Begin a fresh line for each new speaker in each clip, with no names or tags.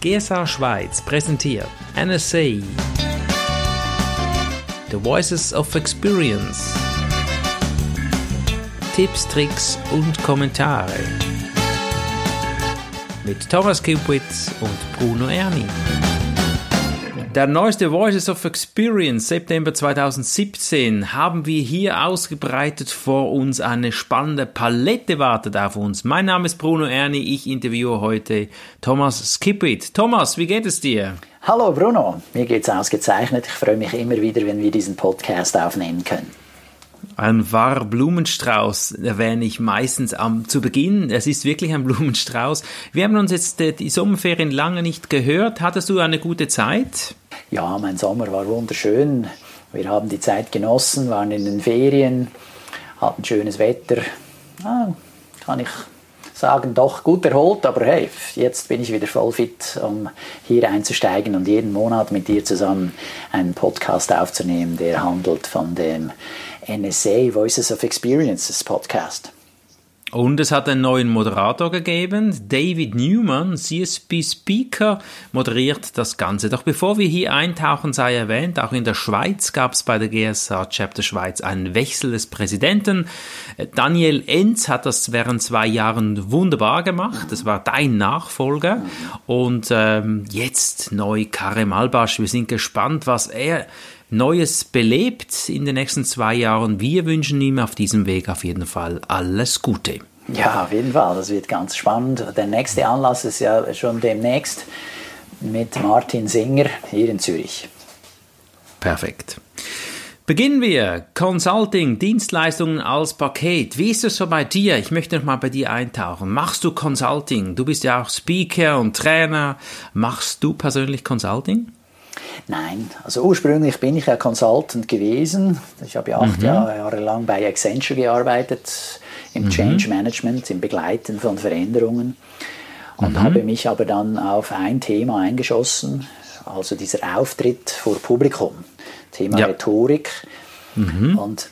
GSA Schweiz präsentiert NSA The Voices of Experience. Tipps, Tricks und Kommentare. Mit Thomas Kupitz und Bruno Erni. Der neueste Voices of Experience September 2017 haben wir hier ausgebreitet vor uns. Eine spannende Palette wartet auf uns. Mein Name ist Bruno Erni. Ich interviewe heute Thomas Skipit. Thomas, wie geht es dir?
Hallo Bruno, mir geht's ausgezeichnet. Ich freue mich immer wieder, wenn wir diesen Podcast aufnehmen können.
Ein wahrer Blumenstrauß erwähne ich meistens am, zu Beginn. Es ist wirklich ein Blumenstrauß. Wir haben uns jetzt äh, die Sommerferien lange nicht gehört. Hattest du eine gute Zeit?
Ja, mein Sommer war wunderschön. Wir haben die Zeit genossen, waren in den Ferien, hatten schönes Wetter. Ah, kann ich sagen, doch gut erholt, aber hey, jetzt bin ich wieder voll fit, um hier einzusteigen und jeden Monat mit dir zusammen einen Podcast aufzunehmen, der handelt von dem NSA Voices of Experiences Podcast.
Und es hat einen neuen Moderator gegeben. David Newman, CSP Speaker, moderiert das Ganze. Doch bevor wir hier eintauchen, sei erwähnt, auch in der Schweiz gab es bei der GSA Chapter Schweiz einen Wechsel des Präsidenten. Daniel Enz hat das während zwei Jahren wunderbar gemacht. Das war dein Nachfolger. Und ähm, jetzt neu Karem Albasch. Wir sind gespannt, was er Neues belebt in den nächsten zwei Jahren. Wir wünschen ihm auf diesem Weg auf jeden Fall alles Gute.
Ja, auf jeden Fall. Das wird ganz spannend. Der nächste Anlass ist ja schon demnächst mit Martin Singer hier in Zürich.
Perfekt. Beginnen wir. Consulting, Dienstleistungen als Paket. Wie ist es so bei dir? Ich möchte noch mal bei dir eintauchen. Machst du Consulting? Du bist ja auch Speaker und Trainer. Machst du persönlich Consulting?
Nein, also ursprünglich bin ich ja Consultant gewesen. Ich habe ja acht mhm. Jahre lang bei Accenture gearbeitet, im mhm. Change Management, im Begleiten von Veränderungen. Und mhm. habe mich aber dann auf ein Thema eingeschossen, also dieser Auftritt vor Publikum, Thema ja. Rhetorik. Mhm. Und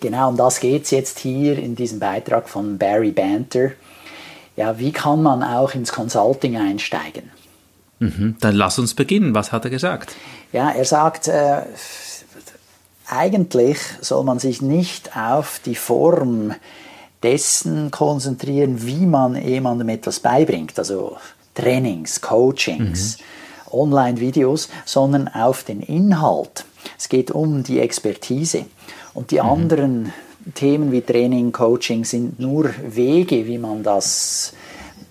genau um das geht es jetzt hier in diesem Beitrag von Barry Banter. Ja, wie kann man auch ins Consulting einsteigen?
Mhm. Dann lass uns beginnen. Was hat er gesagt?
Ja, er sagt, äh, eigentlich soll man sich nicht auf die Form dessen konzentrieren, wie man jemandem etwas beibringt, also Trainings, Coachings, mhm. Online-Videos, sondern auf den Inhalt. Es geht um die Expertise. Und die mhm. anderen Themen wie Training, Coaching sind nur Wege, wie man das,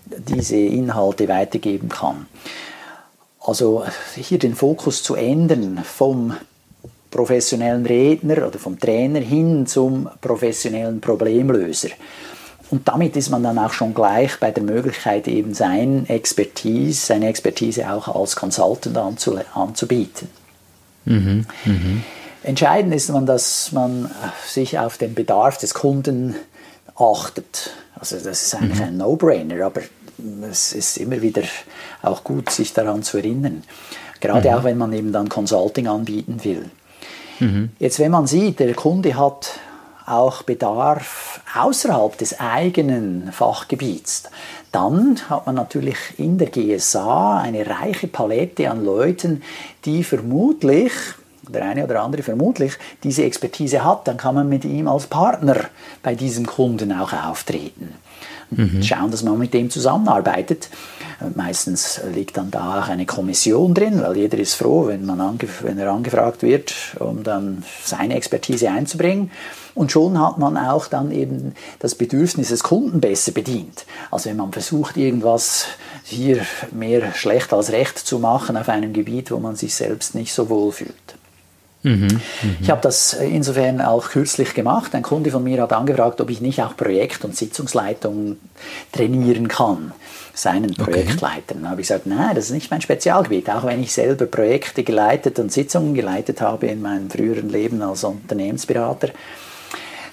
diese Inhalte weitergeben kann. Also hier den Fokus zu ändern vom professionellen Redner oder vom Trainer hin zum professionellen Problemlöser. Und damit ist man dann auch schon gleich bei der Möglichkeit, eben sein Expertise, seine Expertise auch als Consultant anzubieten. Mhm, mh. Entscheidend ist man, dass man sich auf den Bedarf des Kunden achtet. Also das ist eigentlich mhm. ein No-Brainer, aber es ist immer wieder auch gut, sich daran zu erinnern. Gerade mhm. auch, wenn man eben dann Consulting anbieten will. Mhm. Jetzt, wenn man sieht, der Kunde hat auch Bedarf außerhalb des eigenen Fachgebiets, dann hat man natürlich in der GSA eine reiche Palette an Leuten, die vermutlich, der eine oder andere vermutlich, diese Expertise hat. Dann kann man mit ihm als Partner bei diesem Kunden auch auftreten mhm. schauen, dass man mit dem zusammenarbeitet. Meistens liegt dann da auch eine Kommission drin, weil jeder ist froh, wenn, man wenn er angefragt wird, um dann seine Expertise einzubringen. Und schon hat man auch dann eben das Bedürfnis des Kunden besser bedient. Also wenn man versucht, irgendwas hier mehr schlecht als recht zu machen auf einem Gebiet, wo man sich selbst nicht so wohl fühlt. Mhm, mh. Ich habe das insofern auch kürzlich gemacht. Ein Kunde von mir hat angefragt, ob ich nicht auch Projekt- und Sitzungsleitung trainieren kann, seinen Projektleitern. Okay. Da habe ich gesagt, nein, das ist nicht mein Spezialgebiet. Auch wenn ich selber Projekte geleitet und Sitzungen geleitet habe in meinem früheren Leben als Unternehmensberater.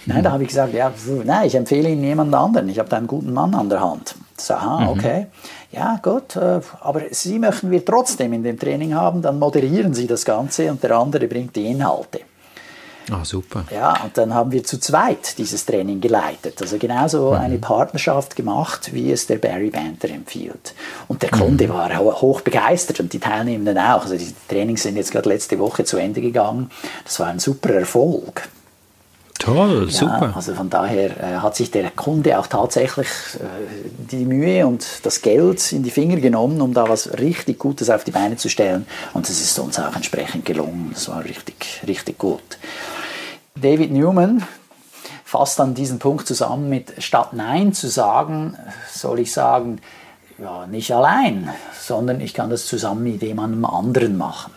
Nein, da mhm. habe ich gesagt, ja, nein, ich empfehle Ihnen jemand anderen. Ich habe da einen guten Mann an der Hand. So, aha, mhm. okay. Ja, gut, äh, aber Sie möchten wir trotzdem in dem Training haben, dann moderieren Sie das Ganze und der andere bringt die Inhalte.
Ah, super.
Ja, und dann haben wir zu zweit dieses Training geleitet. Also genauso mhm. eine Partnerschaft gemacht, wie es der Barry Banter empfiehlt. Und der Kunde mhm. war hoch begeistert und die Teilnehmenden auch. Also die Trainings sind jetzt gerade letzte Woche zu Ende gegangen. Das war ein super Erfolg.
Toll, ja, super.
Also von daher äh, hat sich der Kunde auch tatsächlich äh, die Mühe und das Geld in die Finger genommen, um da was richtig Gutes auf die Beine zu stellen. Und das ist uns auch entsprechend gelungen. Das war richtig, richtig gut. David Newman fasst dann diesen Punkt zusammen mit, statt Nein zu sagen, soll ich sagen, ja, nicht allein, sondern ich kann das zusammen mit jemandem anderen machen.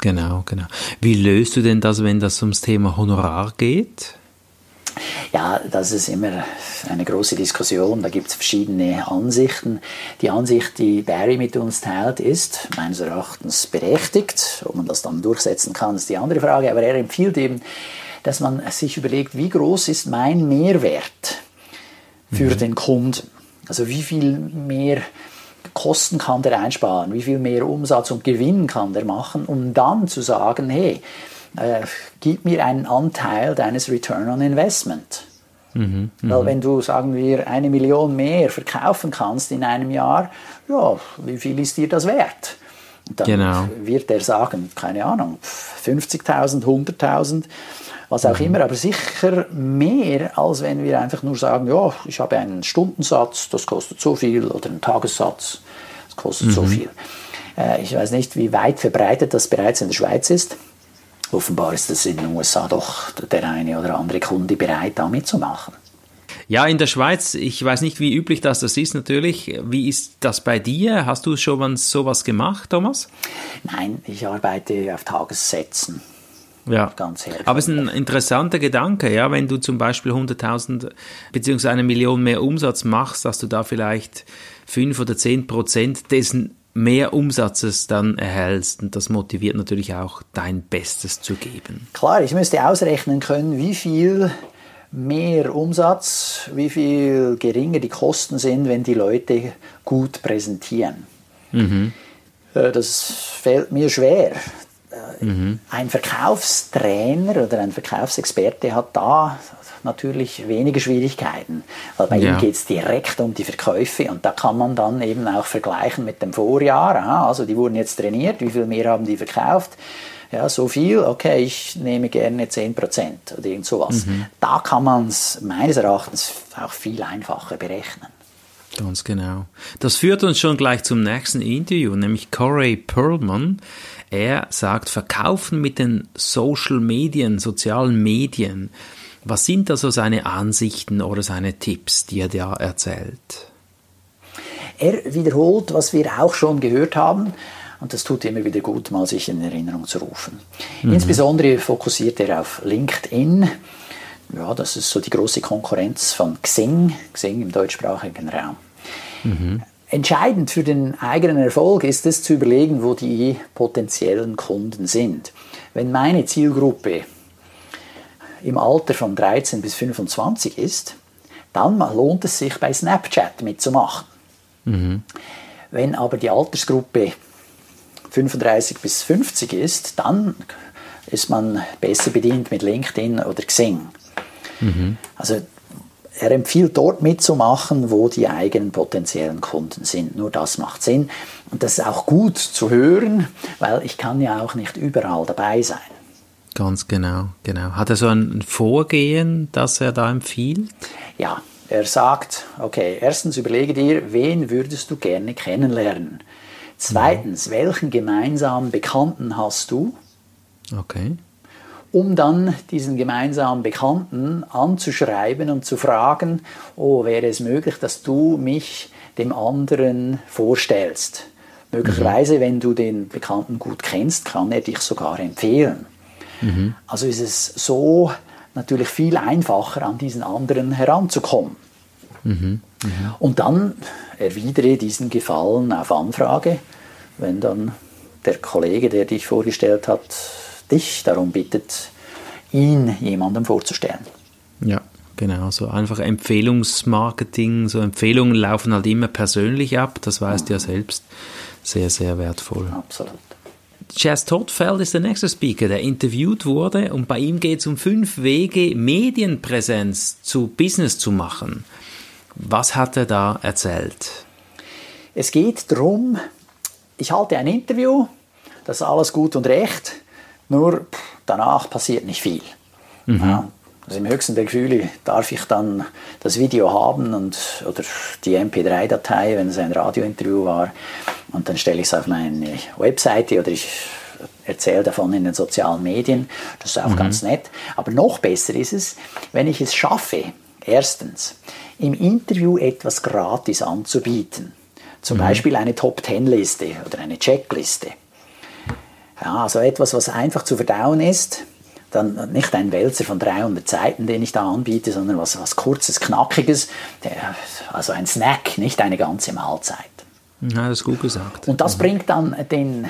Genau, genau. Wie löst du denn das, wenn das ums Thema Honorar geht?
Ja, das ist immer eine große Diskussion. Da gibt es verschiedene Ansichten. Die Ansicht, die Barry mit uns teilt, ist meines Erachtens berechtigt. Ob man das dann durchsetzen kann, ist die andere Frage. Aber er empfiehlt eben, dass man sich überlegt, wie groß ist mein Mehrwert für mhm. den Kunden? Also wie viel mehr Kosten kann der einsparen, wie viel mehr Umsatz und Gewinn kann der machen, um dann zu sagen, hey, äh, gib mir einen Anteil deines Return on Investment. Mhm, Weil mhm. wenn du, sagen wir, eine Million mehr verkaufen kannst in einem Jahr, ja, wie viel ist dir das wert? Dann genau. wird er sagen, keine Ahnung, 50.000, 100.000 was auch mhm. immer, aber sicher mehr, als wenn wir einfach nur sagen, ja, ich habe einen Stundensatz, das kostet so viel, oder einen Tagessatz, das kostet mhm. so viel. Äh, ich weiß nicht, wie weit verbreitet das bereits in der Schweiz ist. Offenbar ist es in den USA doch der eine oder andere Kunde bereit, da mitzumachen.
Ja, in der Schweiz, ich weiß nicht, wie üblich das, das ist natürlich. Wie ist das bei dir? Hast du schon mal sowas gemacht, Thomas?
Nein, ich arbeite auf Tagessätzen.
Ja, ganz aber es ist ein interessanter Gedanke, ja, wenn du zum Beispiel 100.000 bzw. eine Million mehr Umsatz machst, dass du da vielleicht 5 oder 10 Prozent dessen mehr Umsatzes dann erhältst. Und das motiviert natürlich auch, dein Bestes zu geben.
Klar, ich müsste ausrechnen können, wie viel mehr Umsatz, wie viel geringer die Kosten sind, wenn die Leute gut präsentieren. Mhm. Äh, das fällt mir schwer. Mhm. Ein Verkaufstrainer oder ein Verkaufsexperte hat da natürlich weniger Schwierigkeiten, weil bei ja. ihm geht es direkt um die Verkäufe und da kann man dann eben auch vergleichen mit dem Vorjahr. Aha, also die wurden jetzt trainiert, wie viel mehr haben die verkauft? Ja, so viel, okay, ich nehme gerne 10% oder irgend sowas. Mhm. Da kann man es meines Erachtens auch viel einfacher berechnen.
Ganz genau. Das führt uns schon gleich zum nächsten Interview, nämlich Corey Perlman. Er sagt, verkaufen mit den Social Medien, sozialen Medien. Was sind also seine Ansichten oder seine Tipps, die er da erzählt?
Er wiederholt, was wir auch schon gehört haben. Und das tut immer wieder gut, mal sich in Erinnerung zu rufen. Mhm. Insbesondere fokussiert er auf LinkedIn. Ja, das ist so die große Konkurrenz von Xing, Xing im deutschsprachigen Raum. Mhm. Entscheidend für den eigenen Erfolg ist es zu überlegen, wo die potenziellen Kunden sind. Wenn meine Zielgruppe im Alter von 13 bis 25 ist, dann lohnt es sich bei Snapchat mitzumachen. Mhm. Wenn aber die Altersgruppe 35 bis 50 ist, dann ist man besser bedient mit LinkedIn oder Xing. Mhm. Also er empfiehlt dort mitzumachen, wo die eigenen potenziellen Kunden sind. Nur das macht Sinn. Und das ist auch gut zu hören, weil ich kann ja auch nicht überall dabei sein.
Ganz genau, genau. Hat er so ein Vorgehen, das er da empfiehlt?
Ja, er sagt, okay, erstens überlege dir, wen würdest du gerne kennenlernen? Zweitens, ja. welchen gemeinsamen Bekannten hast du?
Okay
um dann diesen gemeinsamen Bekannten anzuschreiben und zu fragen, oh, wäre es möglich, dass du mich dem anderen vorstellst. Möglicherweise, mhm. wenn du den Bekannten gut kennst, kann er dich sogar empfehlen. Mhm. Also ist es so natürlich viel einfacher, an diesen anderen heranzukommen. Mhm. mhm. Und dann erwidere diesen Gefallen auf Anfrage, wenn dann der Kollege, der dich vorgestellt hat, dich darum bittet, ihn jemandem vorzustellen.
Ja, genau. So einfach Empfehlungsmarketing, so Empfehlungen laufen halt immer persönlich ab, das weißt du ja selbst. Sehr, sehr wertvoll.
Absolut.
Jazz Todfeld ist der nächste Speaker, der interviewt wurde und bei ihm geht es um fünf Wege, Medienpräsenz zu Business zu machen. Was hat er da erzählt?
Es geht darum, ich halte ein Interview, das ist alles gut und recht, nur danach passiert nicht viel. Mhm. Ja, also im höchsten der Gefühle darf ich dann das Video haben und, oder die MP3-Datei, wenn es ein Radiointerview war, und dann stelle ich es auf meine Webseite oder ich erzähle davon in den sozialen Medien. Das ist auch mhm. ganz nett. Aber noch besser ist es, wenn ich es schaffe, erstens, im Interview etwas gratis anzubieten. Zum mhm. Beispiel eine Top-10-Liste oder eine Checkliste. Ja, also etwas, was einfach zu verdauen ist. Dann nicht ein Wälzer von 300 Seiten, den ich da anbiete, sondern was, was kurzes, knackiges, also ein Snack, nicht eine ganze Mahlzeit.
Ja, das ist gut gesagt.
Und das mhm. bringt dann den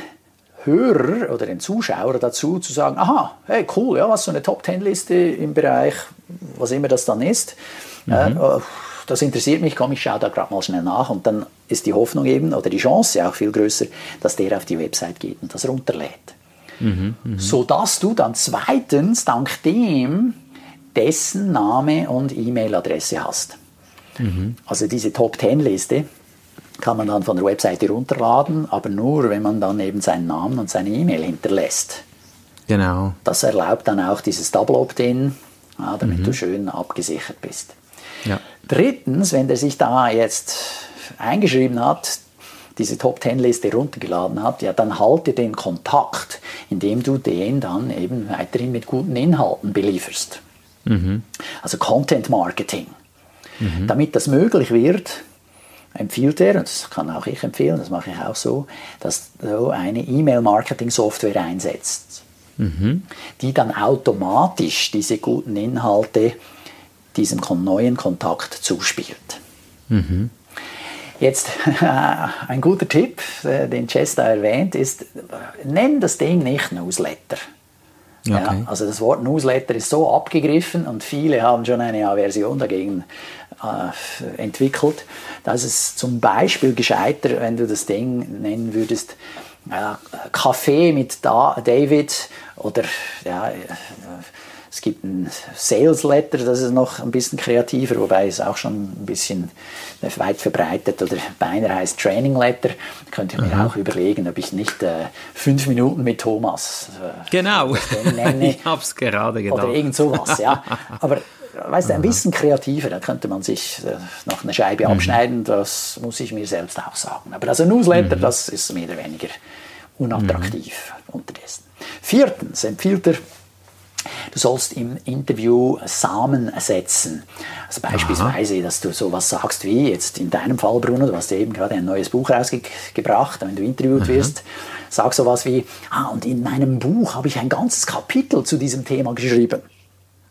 Hörer oder den Zuschauer dazu zu sagen, aha, hey, cool, ja, was so eine Top-10-Liste im Bereich, was immer das dann ist, mhm. äh, das interessiert mich, komm, ich schaue da gerade mal schnell nach und dann ist die Hoffnung eben oder die Chance auch viel größer, dass der auf die Website geht und das runterlädt. Mhm, mh. Sodass du dann zweitens dank dem dessen Name und E-Mail-Adresse hast. Mhm. Also diese Top-10-Liste kann man dann von der Webseite runterladen, aber nur, wenn man dann eben seinen Namen und seine E-Mail hinterlässt.
Genau.
Das erlaubt dann auch dieses Double Opt-in, ja, damit mhm. du schön abgesichert bist. Ja. Drittens, wenn der sich da jetzt eingeschrieben hat, diese Top-10-Liste runtergeladen hat, ja, dann halte den Kontakt, indem du den dann eben weiterhin mit guten Inhalten belieferst. Mhm. Also Content Marketing. Mhm. Damit das möglich wird, empfiehlt er, und das kann auch ich empfehlen, das mache ich auch so, dass du eine E-Mail-Marketing-Software einsetzt, mhm. die dann automatisch diese guten Inhalte diesem neuen Kontakt zuspielt. Mhm. Jetzt ein guter Tipp, äh, den Chester erwähnt, ist, nenn das Ding nicht Newsletter. Okay. Ja, also das Wort Newsletter ist so abgegriffen und viele haben schon eine Aversion dagegen äh, entwickelt. dass es zum Beispiel gescheiter, wenn du das Ding nennen würdest, äh, Kaffee mit da David oder ja, es gibt ein Sales Letter, das ist noch ein bisschen kreativer, wobei es auch schon ein bisschen weit verbreitet oder beinahe heißt Training Letter. Da könnte ich mir mhm. auch überlegen, ob ich nicht äh, fünf Minuten mit Thomas
äh, genau. nenne. ich habe es gerade gedacht.
Oder irgend sowas, ja. Aber weißt du, ein bisschen kreativer, da könnte man sich äh, noch eine Scheibe mhm. abschneiden, das muss ich mir selbst auch sagen. Aber also Newsletter, mhm. das ist mehr oder weniger unattraktiv mhm. unterdessen. Viertens empfiehlt er Du sollst im Interview Samen setzen. Also beispielsweise, Aha. dass du sowas sagst wie jetzt in deinem Fall, Bruno, du hast eben gerade ein neues Buch rausgebracht, wenn du interviewt Aha. wirst. Sag sowas wie, ah, und in meinem Buch habe ich ein ganzes Kapitel zu diesem Thema geschrieben.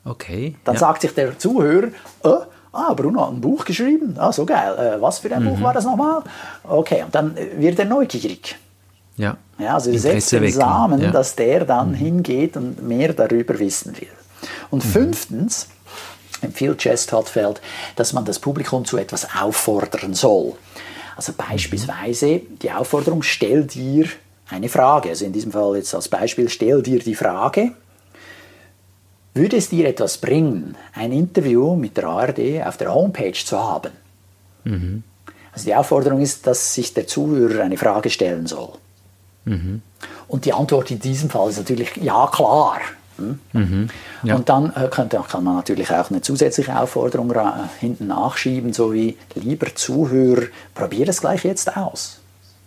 Okay.
Dann ja. sagt sich der Zuhörer, äh, ah, Bruno hat ein Buch geschrieben, ah, so geil, äh, was für ein mhm. Buch war das nochmal? Okay, und dann wird er neugierig.
Ja.
Ja also du setzt den Samen, ja. dass der dann mhm. hingeht und mehr darüber wissen will. Und mhm. fünftens empfiehlt Jess Todfeld, dass man das Publikum zu etwas auffordern soll. Also mhm. beispielsweise die Aufforderung, stell dir eine Frage. Also in diesem Fall jetzt als Beispiel, stell dir die Frage, würde es dir etwas bringen, ein Interview mit der ARD auf der Homepage zu haben? Mhm. Also die Aufforderung ist, dass sich der Zuhörer eine Frage stellen soll. Mhm. Und die Antwort in diesem Fall ist natürlich ja klar. Hm? Mhm. Ja. Und dann äh, könnte, kann man natürlich auch eine zusätzliche Aufforderung äh, hinten nachschieben, so wie lieber Zuhörer, probier es gleich jetzt aus.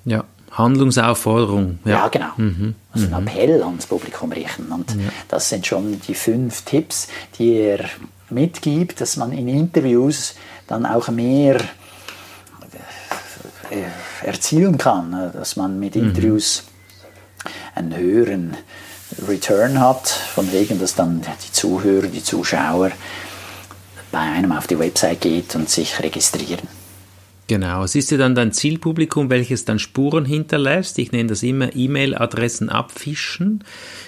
Ja, Handlungsaufforderung.
Ja, ja genau. Mhm. Also einen mhm. Appell ans Publikum richten. Und ja. das sind schon die fünf Tipps, die er mitgibt, dass man in Interviews dann auch mehr äh, erzielen kann, dass man mit mhm. Interviews einen höheren Return hat, von wegen, dass dann die Zuhörer, die Zuschauer bei einem auf die Website geht und sich registrieren.
Genau, es ist ja dann dein Zielpublikum, welches dann Spuren hinterlässt. Ich nenne das immer E-Mail-Adressen abfischen.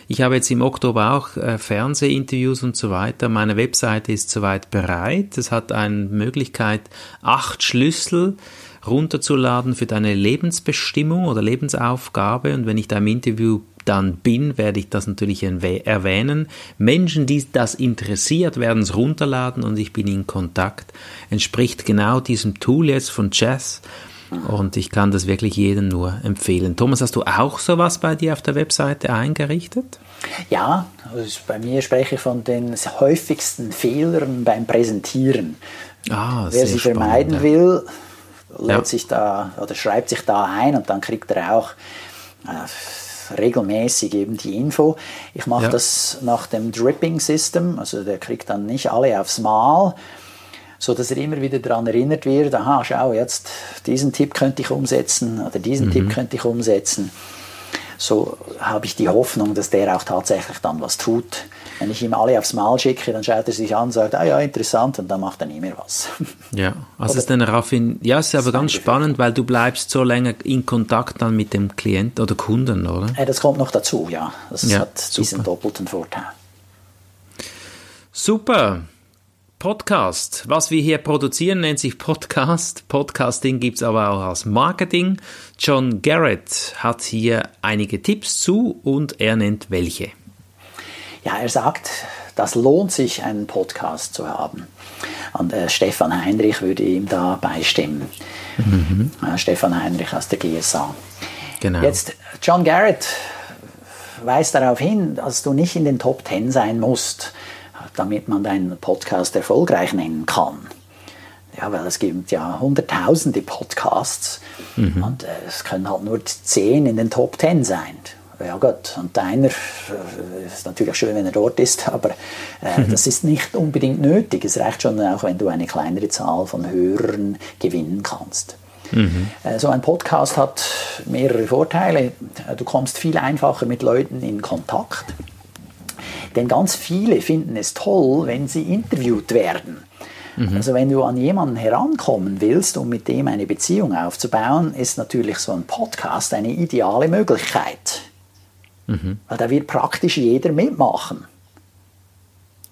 Ich habe jetzt im Oktober auch äh, Fernsehinterviews und so weiter. Meine Webseite ist soweit bereit. Es hat eine Möglichkeit, acht Schlüssel runterzuladen für deine Lebensbestimmung oder Lebensaufgabe. Und wenn ich da im Interview dann bin, werde ich das natürlich erwähnen. Menschen, die das interessiert, werden es runterladen und ich bin in Kontakt. Entspricht genau diesem Tool jetzt von Jazz. Und ich kann das wirklich jedem nur empfehlen. Thomas, hast du auch sowas bei dir auf der Webseite eingerichtet?
Ja, also bei mir spreche ich von den häufigsten Fehlern beim Präsentieren. Ah, Wer sie vermeiden spannend, will, lädt sich da oder schreibt sich da ein und dann kriegt er auch äh, regelmäßig eben die Info. Ich mache das nach dem Dripping System, also der kriegt dann nicht alle aufs Mal, so dass er immer wieder daran erinnert wird, aha, schau, jetzt diesen Tipp könnte ich umsetzen oder diesen mhm. Tipp könnte ich umsetzen. So habe ich die Hoffnung, dass der auch tatsächlich dann was tut. Wenn ich ihm alle aufs Mal schicke, dann schaut er sich an und sagt, ah ja, interessant, und dann macht er nie mehr was.
Ja, also ist dann daraufhin, ja, es ist aber ganz spannend, weil du bleibst so länger in Kontakt dann mit dem Klient oder Kunden, oder?
Ja, das kommt noch dazu, ja. Das ja, hat super. diesen doppelten Vorteil.
Super. Podcast. Was wir hier produzieren, nennt sich Podcast. Podcasting gibt es aber auch als Marketing. John Garrett hat hier einige Tipps zu und er nennt welche.
Ja, er sagt, das lohnt sich, einen Podcast zu haben. Und äh, Stefan Heinrich würde ihm da beistimmen. Mhm. Äh, Stefan Heinrich aus der GSA. Genau. Jetzt, John Garrett weist darauf hin, dass du nicht in den Top 10 sein musst damit man deinen Podcast erfolgreich nennen kann. Ja, weil es gibt ja hunderttausende Podcasts mhm. und äh, es können halt nur zehn in den Top Ten sein. Ja gut, und deiner äh, ist natürlich schön, wenn er dort ist, aber äh, mhm. das ist nicht unbedingt nötig. Es reicht schon auch, wenn du eine kleinere Zahl von Hörern gewinnen kannst. Mhm. Äh, so ein Podcast hat mehrere Vorteile. Du kommst viel einfacher mit Leuten in Kontakt. Denn ganz viele finden es toll, wenn sie interviewt werden. Mhm. Also wenn du an jemanden herankommen willst, um mit dem eine Beziehung aufzubauen, ist natürlich so ein Podcast eine ideale Möglichkeit. Mhm. Weil da wird praktisch jeder mitmachen.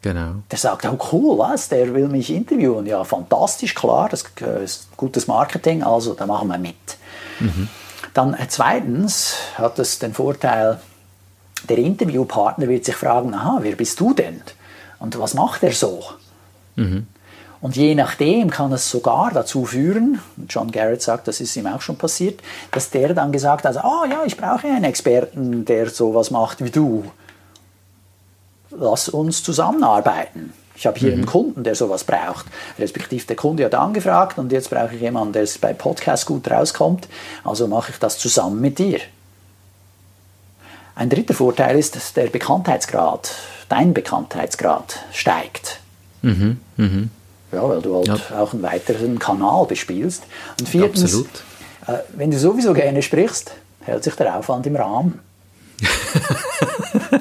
Genau. Der sagt, oh cool, was, der will mich interviewen. Ja, fantastisch, klar, das ist gutes Marketing, also da machen wir mit. Mhm. Dann äh, zweitens hat es den Vorteil, der Interviewpartner wird sich fragen, aha, wer bist du denn? Und was macht er so? Mhm. Und je nachdem kann es sogar dazu führen, John Garrett sagt, das ist ihm auch schon passiert, dass der dann gesagt hat, oh ja, ich brauche einen Experten, der sowas macht wie du. Lass uns zusammenarbeiten. Ich habe hier mhm. einen Kunden, der sowas braucht. Respektive der Kunde hat angefragt und jetzt brauche ich jemanden, der bei Podcast gut rauskommt. Also mache ich das zusammen mit dir. Ein dritter Vorteil ist, dass der Bekanntheitsgrad, dein Bekanntheitsgrad steigt. Mhm, mh. Ja, weil du halt ja. auch einen weiteren Kanal bespielst. Und viertens, äh, wenn du sowieso gerne sprichst, hält sich der Aufwand im Rahmen.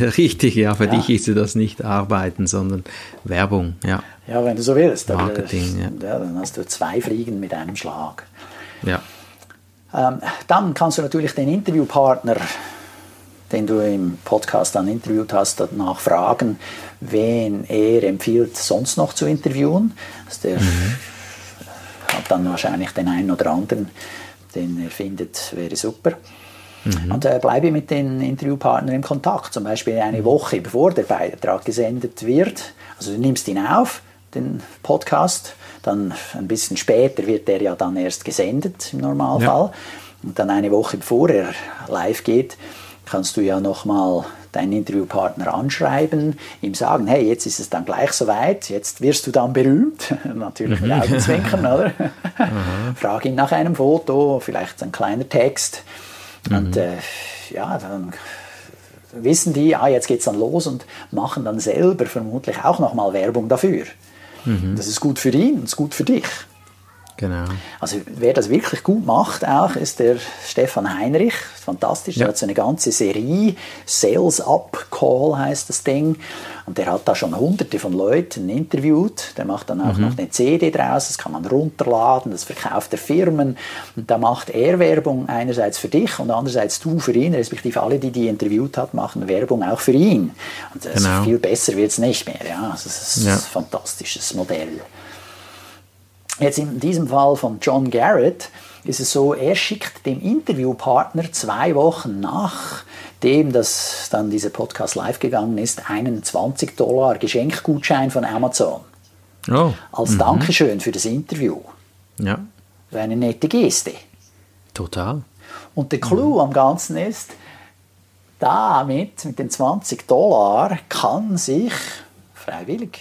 Richtig, ja, für ja. dich ist das nicht Arbeiten, sondern Werbung, ja.
Ja, wenn du so willst. Marketing, dann, ja. Dann hast du zwei Fliegen mit einem Schlag. Ja. Ähm, dann kannst du natürlich den Interviewpartner den du im Podcast dann interviewt hast, danach fragen, wen er empfiehlt, sonst noch zu interviewen. Also der mhm. hat dann wahrscheinlich den einen oder anderen, den er findet, wäre super. Mhm. Und äh, bleibe mit den Interviewpartnern in Kontakt, zum Beispiel eine Woche bevor der Beitrag gesendet wird. Also du nimmst ihn auf, den Podcast, dann ein bisschen später wird der ja dann erst gesendet im Normalfall. Ja. Und dann eine Woche bevor er live geht, kannst du ja nochmal deinen Interviewpartner anschreiben, ihm sagen, hey, jetzt ist es dann gleich soweit, jetzt wirst du dann berühmt, natürlich mit mhm. Augenzwinkern, oder? Frag ihn nach einem Foto, vielleicht ein kleiner Text mhm. und äh, ja, dann wissen die, ah, jetzt es dann los und machen dann selber vermutlich auch nochmal Werbung dafür. Mhm. Das ist gut für ihn und ist gut für dich. Genau. Also wer das wirklich gut macht auch, ist der Stefan Heinrich. Fantastisch. Ja. Der hat so eine ganze Serie, Sales Up Call heißt das Ding. Und der hat da schon hunderte von Leuten interviewt. Der macht dann auch mhm. noch eine CD draus, das kann man runterladen, das verkauft er Firmen. Und da macht er Werbung einerseits für dich und andererseits du für ihn, respektive alle, die die interviewt hat, machen Werbung auch für ihn. Und genau. viel besser wird es nicht mehr. Ja. Also das ist ja. ein fantastisches Modell. Jetzt in diesem Fall von John Garrett ist es so, er schickt dem Interviewpartner zwei Wochen nachdem dass dann dieser Podcast live gegangen ist, einen 20 Dollar Geschenkgutschein von Amazon.
Oh.
Als Dankeschön für das Interview.
Ja,
Wäre eine nette Geste.
total.
Und der Clou am Ganzen ist, damit, mit den 20 Dollar, kann sich freiwillig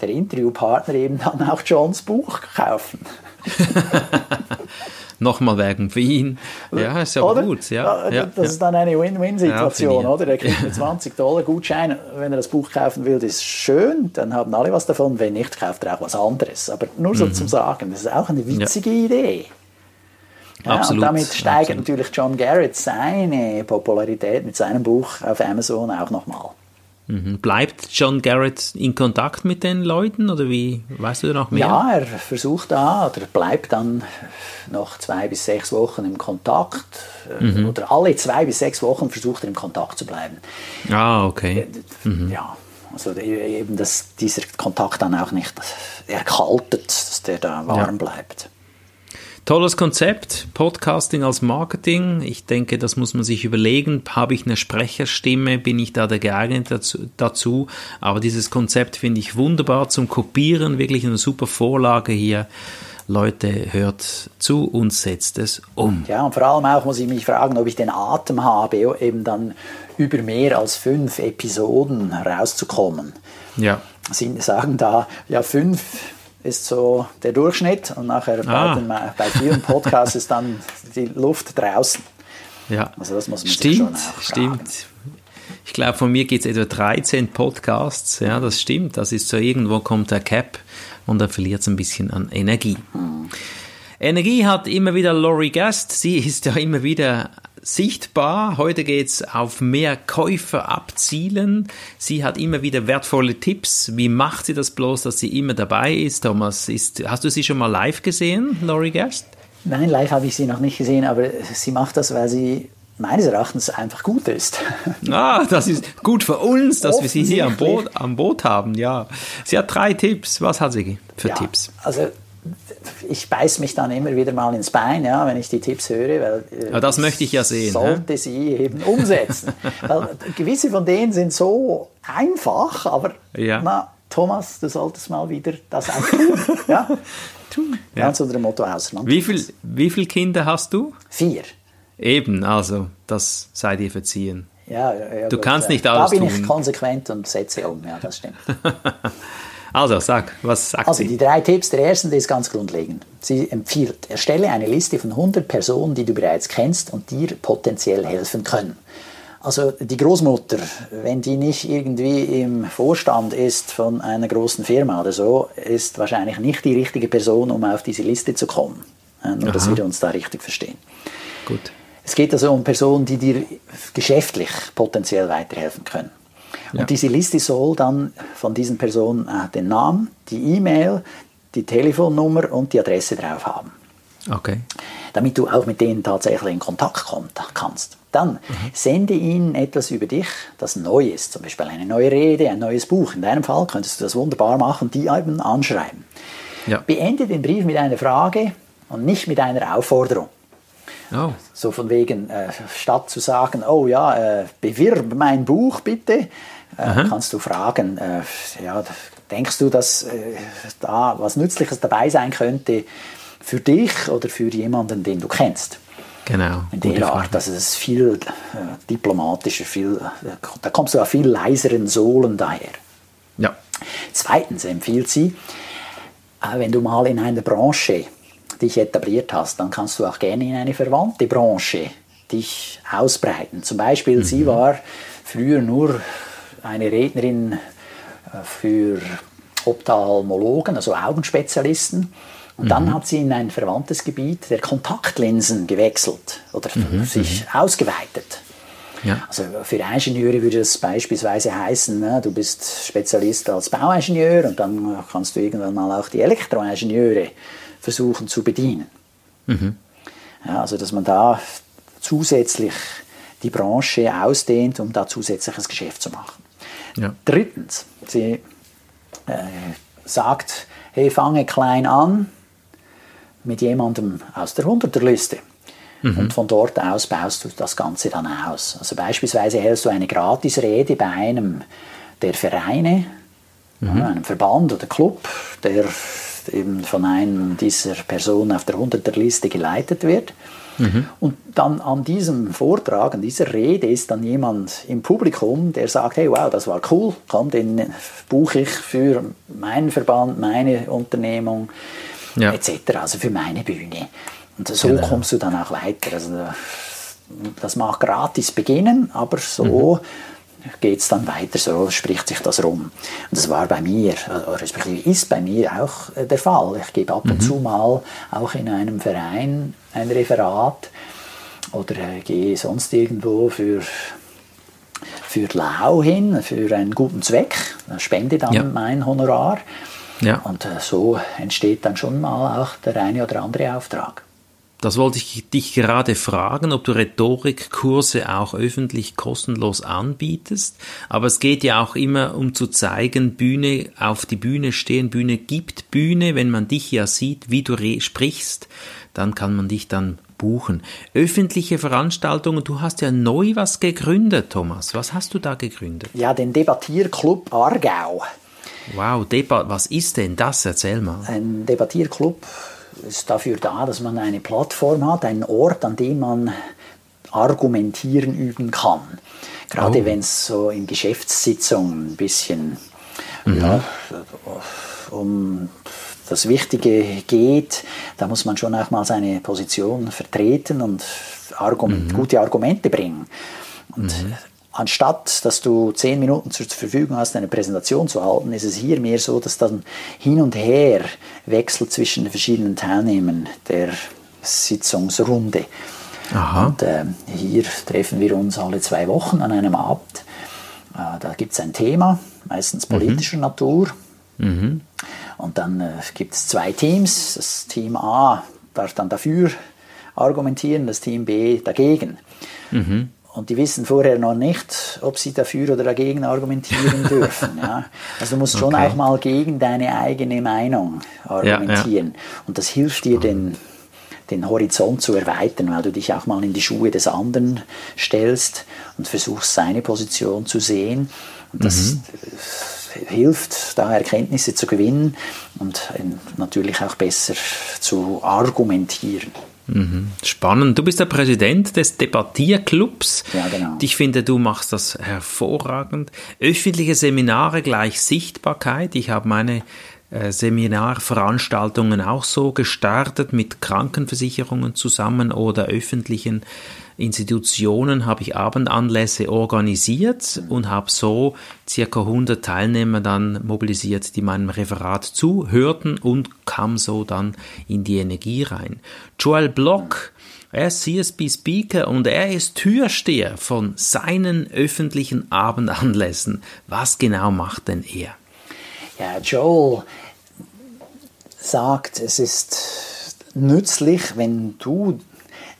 der Interviewpartner eben dann auch Johns Buch kaufen.
Nochmal für ihn. Ja, ist ja
Oder?
gut. Ja, ja,
das
ja.
ist dann eine
Ja,
Win-Win-Situation,
ich.
oder? Er kriegt einen 20 Dollar Gutschein, wenn er das Buch kaufen will, ist schön, dann haben alle was davon, wenn nicht, kauft er auch was anderes. Aber nur
Mhm.
so zum Sagen, das ist auch eine witzige Idee. Ja,
Absolut,
Und damit steigert
absolut.
natürlich John Garrett seine Popularität mit seinem Buch auf Amazon auch nochmal.
Mhm. Bleibt John Garrett in Kontakt mit den Leuten oder wie? Weißt du noch mehr?
Ja, er versucht da oder bleibt dann noch zwei bis sechs Wochen im Kontakt. äh,
Mhm.
Oder alle zwei bis sechs Wochen versucht er im Kontakt zu bleiben.
Ah, okay. Mhm.
Ja, also eben, dass dieser Kontakt dann auch nicht erkaltet, dass der da warm
Ja.
bleibt.
Tolles Konzept, Podcasting als Marketing. Ich denke, das muss man sich überlegen. Habe ich eine Sprecherstimme? Bin ich da der geeignet dazu, dazu? Aber dieses Konzept finde ich wunderbar zum Kopieren. Wirklich eine super Vorlage hier. Leute, hört zu und setzt es um.
Ja, und vor allem auch muss ich mich fragen, ob ich den Atem habe, eben dann über mehr als fünf Episoden rauszukommen.
Ja,
Sie sagen da, ja, fünf ist so der Durchschnitt und nachher
Ah.
bei, den, bei vielen Podcasts ist dann die Luft draußen.
ja.
Also das muss man
Stimmt, stimmt. Ich glaube, von mir geht es etwa 13 Podcasts. Ja, das stimmt. Das ist so, irgendwo kommt der Cap und er verliert ein bisschen an Energie. Energie hat immer wieder Lori Gast. Sie ist ja immer wieder sichtbar. Heute geht's auf mehr Käufer abzielen. Sie hat immer wieder wertvolle Tipps. Wie macht sie das bloß, dass sie immer dabei ist? Thomas, ist, hast du sie schon mal live gesehen, Lori Gast?
Nein, live habe ich sie noch nicht gesehen, aber sie macht das, weil sie meines Erachtens einfach gut ist.
Ah, das ist gut für uns, dass wir sie hier am. Boot, am Boot haben, ja. Sie hat drei Tipps. Was hat sie für
Ja,
Tipps?
Also ich beiß mich dann immer wieder mal ins Bein, ja, wenn ich die Tipps höre, weil äh,
Ja, das möchte ich ja sehen,
Sollte sie eben umsetzen. weil gewisse von denen sind so einfach, aber
Ja.
na, Thomas, du solltest mal wieder das auch tun. ja?
Ja.
Ganz unter dem Motto Ausland.
Wie viel, wie viel Kinder hast du?
Vier.
Eben, also, das sei dir verziehen.
Ja, ja,
Du
gut,
kannst nicht
Da
alles
bin ich
tun.
konsequent und setze um, ja, das stimmt.
Also, sag, was sagt
Also die drei Tipps, der erste ist ganz grundlegend. Sie empfiehlt, erstelle eine Liste von 100 Personen, die du bereits kennst und dir potenziell helfen können. Also die Großmutter, wenn die nicht irgendwie im Vorstand ist von einer großen Firma oder so, ist wahrscheinlich nicht die richtige Person, um auf diese Liste zu kommen. Nur, dass
Aha.
wir uns da richtig verstehen.
Gut.
Es geht also um Personen, die dir geschäftlich potenziell weiterhelfen können. Und
Ja.
diese Liste soll dann von diesen Personen äh, den Namen, die E-Mail, die Telefonnummer und die Adresse drauf haben,
Okay.
damit du auch mit denen tatsächlich in Kontakt kommen kannst. Dann sende ihnen etwas über dich, das neu ist, zum Beispiel eine neue Rede, ein neues Buch. In deinem Fall könntest du das wunderbar machen, die eben anschreiben.
Ja.
Beende den Brief mit einer Frage und nicht mit einer Aufforderung.
Oh,
So von wegen, äh, statt zu sagen, oh ja, äh, bewirb mein Buch bitte, äh, kannst du fragen, äh, ja, denkst du, dass äh, da was Nützliches dabei sein könnte für dich oder für jemanden, den du kennst?
genau.
In der. Art, das ist viel diplomatischer, viel, da kommst du auf viel leiseren Sohlen daher.
Ja.
Zweitens empfiehlt sie, wenn du mal in einer Branche dich etabliert hast, dann kannst du auch gerne in eine verwandte Branche dich ausbreiten. Zum Beispiel, sie war früher nur eine Rednerin äh, für Ophthalmologen, also Augenspezialisten. Und dann hat sie in ein verwandtes Gebiet der Kontaktlinsen gewechselt oder sich ausgeweitet.
Ja.
Also für Ingenieure würde das beispielsweise heißen, ne, du bist Spezialist als Bauingenieur und dann kannst du irgendwann mal auch die Elektroingenieure versuchen zu bedienen. Ja, also dass man da zusätzlich die Branche ausdehnt, um da zusätzliches Geschäft zu machen.
Ja.
Drittens, sie äh, sagt, hey, fange klein an, mit jemandem aus der 100er-Liste. Mhm. Und von dort aus baust du das Ganze dann aus. Also beispielsweise hältst du eine Gratisrede bei einem der Vereine, mhm. einem Verband oder Club, der eben von einem dieser Personen auf der 100er-Liste geleitet wird. Mhm. Und dann an diesem Vortrag, an dieser Rede ist dann jemand im Publikum, der sagt, hey, wow, das war cool, komm, den buche ich für meinen Verband, meine Unternehmung, ja. etc., also für meine Bühne. Und so genau. kommst du dann auch weiter. Also das mag gratis beginnen, aber so mhm. Geht es dann weiter, so spricht sich das rum. Und das war bei mir, respektive ist bei mir auch äh, der Fall. Ich gebe ab und mhm. zu mal auch in einem Verein ein Referat oder äh, gehe sonst irgendwo für für Lau hin, für einen guten Zweck, spende dann ja. mein Honorar. Ja. Und äh, so entsteht dann schon mal auch der eine oder andere Auftrag.
Das wollte ich dich gerade fragen, ob du Rhetorikkurse auch öffentlich kostenlos anbietest. Aber es geht ja auch immer um zu zeigen, Bühne, auf die Bühne stehen, Bühne gibt Bühne. Wenn man dich ja sieht, wie du sprichst, dann kann man dich dann buchen. Öffentliche Veranstaltungen, du hast ja neu was gegründet, Thomas. Was hast du da gegründet?
Ja, den Debattierclub Aargau.
Wow, Debat was ist denn das? Erzähl mal.
Ein Debattierclub ist dafür da, dass man eine Plattform hat, einen Ort, an dem man argumentieren üben kann. Gerade oh. wenn es so in Geschäftssitzungen ein bisschen mhm. ja, um das Wichtige geht, da muss man schon auch mal seine Position vertreten und Argument, mhm. gute Argumente bringen. Und mhm anstatt dass du zehn Minuten zur Verfügung hast, eine Präsentation zu halten, ist es hier mehr so, dass dann hin und her wechselt zwischen den verschiedenen Teilnehmern der Sitzungsrunde. Aha. Und äh, hier treffen wir uns alle zwei Wochen an einem Abend. Äh, da gibt es ein Thema, meistens mhm. politischer mhm. Natur. Mhm. Und dann äh, gibt es zwei Teams. Das Team A darf dann dafür argumentieren, das Team B dagegen. Mhm. Und die wissen vorher noch nicht, ob sie dafür oder dagegen argumentieren dürfen. Ja. Also du musst okay. schon auch mal gegen deine eigene Meinung argumentieren. Ja, ja. Und das hilft dir, den, den Horizont zu erweitern, weil du dich auch mal in die Schuhe des anderen stellst und versuchst, seine Position zu sehen. Und das mhm. hilft, da Erkenntnisse zu gewinnen und natürlich auch besser zu argumentieren.
Mhm. Spannend. Du bist der Präsident des Debattierclubs.
Ja, genau.
Ich finde, du machst das hervorragend. Öffentliche Seminare gleich Sichtbarkeit. Ich habe meine Seminarveranstaltungen auch so gestartet mit Krankenversicherungen zusammen oder öffentlichen Institutionen habe ich Abendanlässe organisiert und habe so circa 100 Teilnehmer dann mobilisiert, die meinem Referat zuhörten und kam so dann in die Energie rein. Joel Block, er ist CSB Speaker und er ist Türsteher von seinen öffentlichen Abendanlässen. Was genau macht denn er?
Ja, Joel sagt, es ist nützlich, wenn du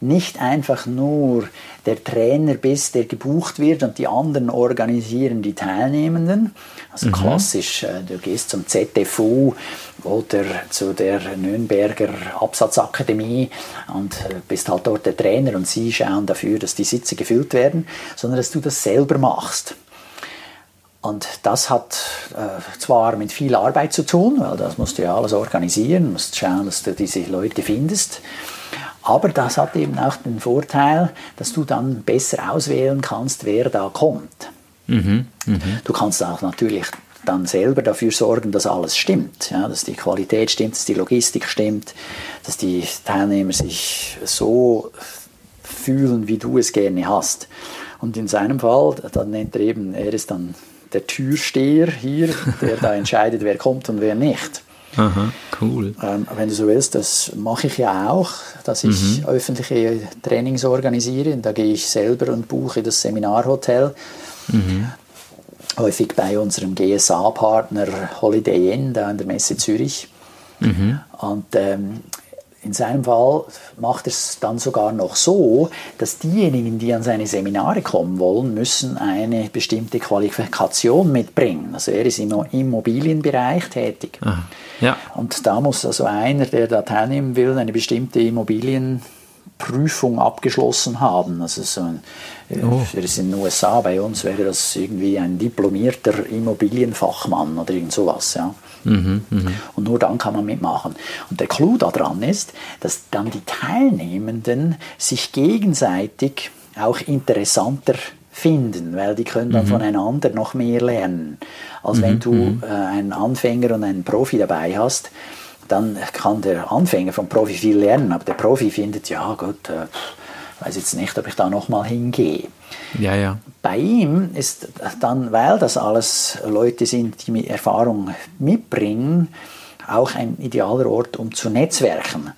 nicht einfach nur der Trainer bist, der gebucht wird und die anderen organisieren die Teilnehmenden. Also mhm. klassisch, äh, du gehst zum ZFU oder zu der Nürnberger Absatzakademie und äh, bist halt dort der Trainer und sie schauen dafür, dass die Sitze gefüllt werden, sondern dass du das selber machst. Und das hat äh, zwar mit viel Arbeit zu tun, weil das musst du ja alles organisieren, musst schauen, dass du diese Leute findest. Aber das hat eben auch den Vorteil, dass du dann besser auswählen kannst, wer da kommt. Mhm, mh. Du kannst auch natürlich dann selber dafür sorgen, dass alles stimmt, ja, dass die Qualität stimmt, dass die Logistik stimmt, dass die Teilnehmer sich so fühlen, wie du es gerne hast. Und in seinem Fall, dann nennt er eben, er ist dann der Türsteher hier, der da entscheidet, wer kommt und wer nicht.
Aha, cool.
Ähm, wenn du so willst, das mache ich ja auch, dass ich mhm. öffentliche Trainings organisiere. Da gehe ich selber und buche das Seminarhotel. Mhm. Häufig bei unserem GSA-Partner Holiday Inn, da an der Messe Zürich. Mhm. Und ähm, in seinem Fall macht er es dann sogar noch so, dass diejenigen, die an seine Seminare kommen wollen, müssen eine bestimmte Qualifikation mitbringen. Also er ist im Immobilienbereich tätig.
Aha. Ja.
Und da muss also einer, der da teilnehmen will, eine bestimmte Immobilienprüfung abgeschlossen haben. Also so ein,
Oh.
das ist in den USA, bei uns wäre das irgendwie ein diplomierter Immobilienfachmann oder irgend sowas. Ja.
Mhm,
Und nur dann kann man mitmachen. Und der Clou daran ist, dass dann die Teilnehmenden sich gegenseitig auch interessanter finden, weil die können dann voneinander noch mehr lernen. Als wenn du äh, einen Anfänger und einen Profi dabei hast, dann kann der Anfänger vom Profi viel lernen, aber der Profi findet, ja gut, äh, weiß jetzt nicht, ob ich da nochmal hingehe.
Ja, ja.
Bei ihm ist dann, weil das alles Leute sind, die mit Erfahrung mitbringen, auch ein idealer Ort, um zu netzwerken.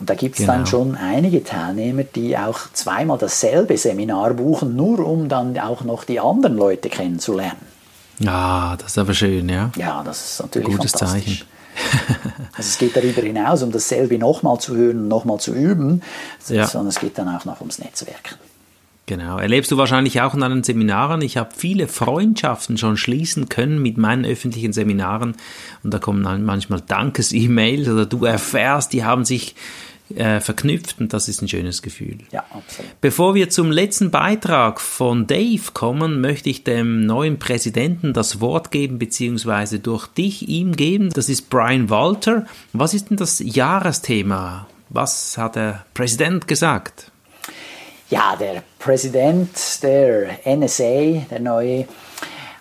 Und da gibt es dann
Genau.
schon einige Teilnehmer, die auch zweimal dasselbe Seminar buchen, nur um dann auch noch die anderen Leute kennenzulernen.
Ja, das ist aber schön, ja.
Ja, das ist natürlich
Gutes
fantastisch. also es geht darüber hinaus, um dasselbe nochmal zu hören und nochmal zu üben,
Ja.
sondern es geht dann auch noch ums Netzwerken.
Genau. Erlebst du wahrscheinlich auch in deinen Seminaren. Ich habe viele Freundschaften schon schließen können mit meinen öffentlichen Seminaren. Und da kommen dann manchmal Dankes-E-Mails oder du erfährst, die haben sich äh, verknüpft und das ist ein schönes Gefühl.
Ja, absolut.
Bevor wir zum letzten Beitrag von Dave kommen, möchte ich dem neuen Präsidenten das Wort geben, beziehungsweise durch dich ihm geben. Das ist Brian Walter. Was ist denn das Jahresthema? Was hat der Präsident gesagt?
Ja, der Präsident der NSA, der neue,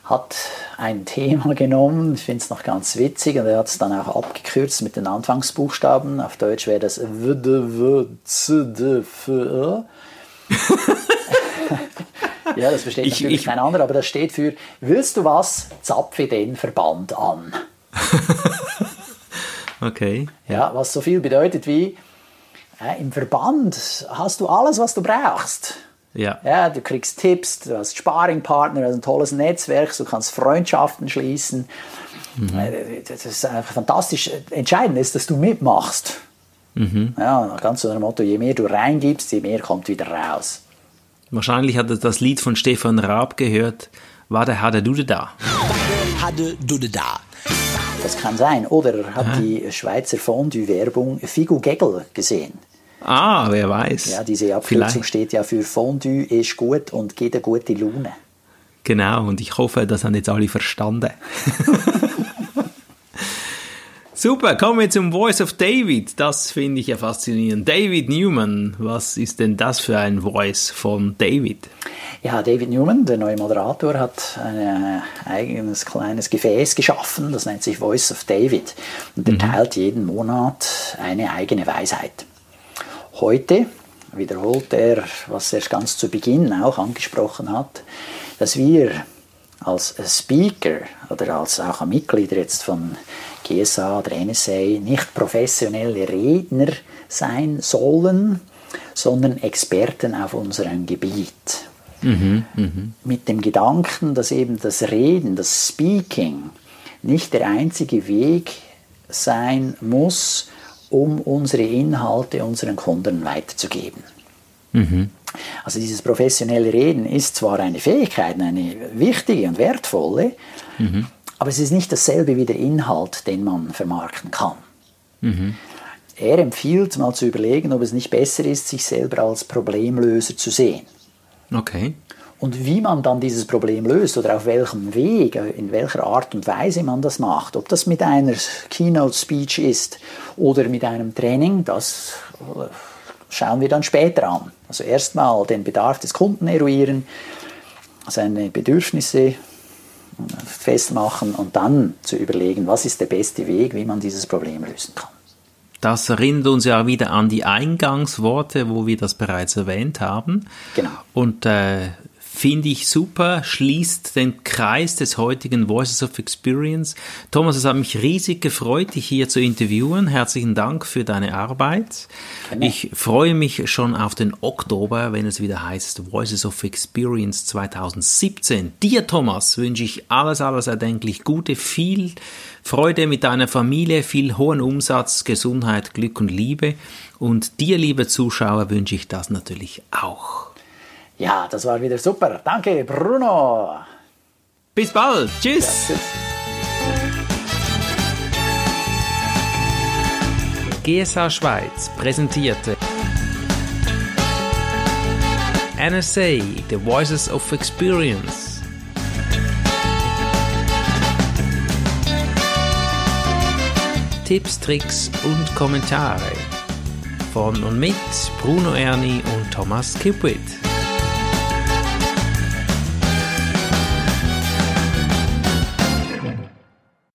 hat ein Thema genommen, ich finde es noch ganz witzig, und er hat es dann auch abgekürzt mit den Anfangsbuchstaben. Auf Deutsch wäre das WDWCDFÖ. Ja, das versteht
Ich-
natürlich
ich-
kein anderer, aber das steht für Willst du was? Zapfe den Verband an.
Okay.
Ja, was so viel bedeutet wie äh, im Verband hast du alles, was du brauchst.
Ja.
Ja, du kriegst Tipps, du hast Sparringpartner, du hast ein tolles Netzwerk, du kannst Freundschaften schließen. Äh, Das ist einfach fantastisch. Entscheidend ist, dass du mitmachst. Ja, ganz so dem Motto, je mehr du reingibst, je mehr kommt wieder raus.
Wahrscheinlich hat er das Lied von Stefan Raab gehört. War der Hade Dude da?
Hadde Dudde da.
Das kann sein. Oder er hat die Schweizer Fondue-Werbung Figu Gegel gesehen.
Ah, wer weiß.
Ja, diese Abkürzung
Vielleicht.
steht ja für Fondue ist gut und gibt eine gute Laune.
Genau, und ich hoffe, das haben jetzt alle verstanden. Super, kommen wir zum Voice of David. Das finde ich ja faszinierend. David Newman, was ist denn das für ein Voice von David?
Ja, David Newman, der neue Moderator, hat ein eigenes kleines Gefäß geschaffen, das nennt sich Voice of David. Und er teilt jeden Monat eine eigene Weisheit. Heute wiederholt er, was er ganz zu Beginn auch angesprochen hat, dass wir als Speaker oder als auch Mitglieder jetzt von GSA oder NSA nicht professionelle Redner sein sollen, sondern Experten auf unserem Gebiet. Mit dem Gedanken, dass eben das Reden, das Speaking nicht der einzige Weg sein muss, um unsere Inhalte unseren Kunden weiterzugeben. Also dieses professionelle Reden ist zwar eine Fähigkeit, eine wichtige und wertvolle, aber es ist nicht dasselbe wie der Inhalt, den man vermarkten kann. Er empfiehlt mal zu überlegen, ob es nicht besser ist, sich selber als Problemlöser zu sehen.
Okay.
Und wie man dann dieses Problem löst oder auf welchem Weg, in welcher Art und Weise man das macht, ob das mit einer Keynote-Speech ist oder mit einem Training, das äh, schauen wir dann später an. Also erstmal den Bedarf des Kunden eruieren, seine Bedürfnisse äh, festmachen und dann zu überlegen, was ist der beste Weg, wie man dieses Problem lösen kann.
Das erinnert uns ja wieder an die Eingangsworte, wo wir das bereits erwähnt haben.
Genau.
Und äh, Finde ich super, schließt den Kreis des heutigen Voices of Experience. Thomas, es hat mich riesig gefreut, dich hier zu interviewen. Herzlichen Dank für deine Arbeit. Ich freue mich schon auf den Oktober, wenn es wieder heißt Voices of Experience 2017. Dir, Thomas, wünsche ich alles, alles erdenklich Gute, viel Freude mit deiner Familie, viel hohen Umsatz, Gesundheit, Glück und Liebe. Und dir, liebe Zuschauer, wünsche ich das natürlich auch.
Ja, das war wieder super. Danke, Bruno.
Bis bald. Tschüss. Ja, tschüss. GSA Schweiz präsentierte NSA, The Voices of Experience. Tipps, Tricks und Kommentare von und mit Bruno Erni und Thomas Kipwit.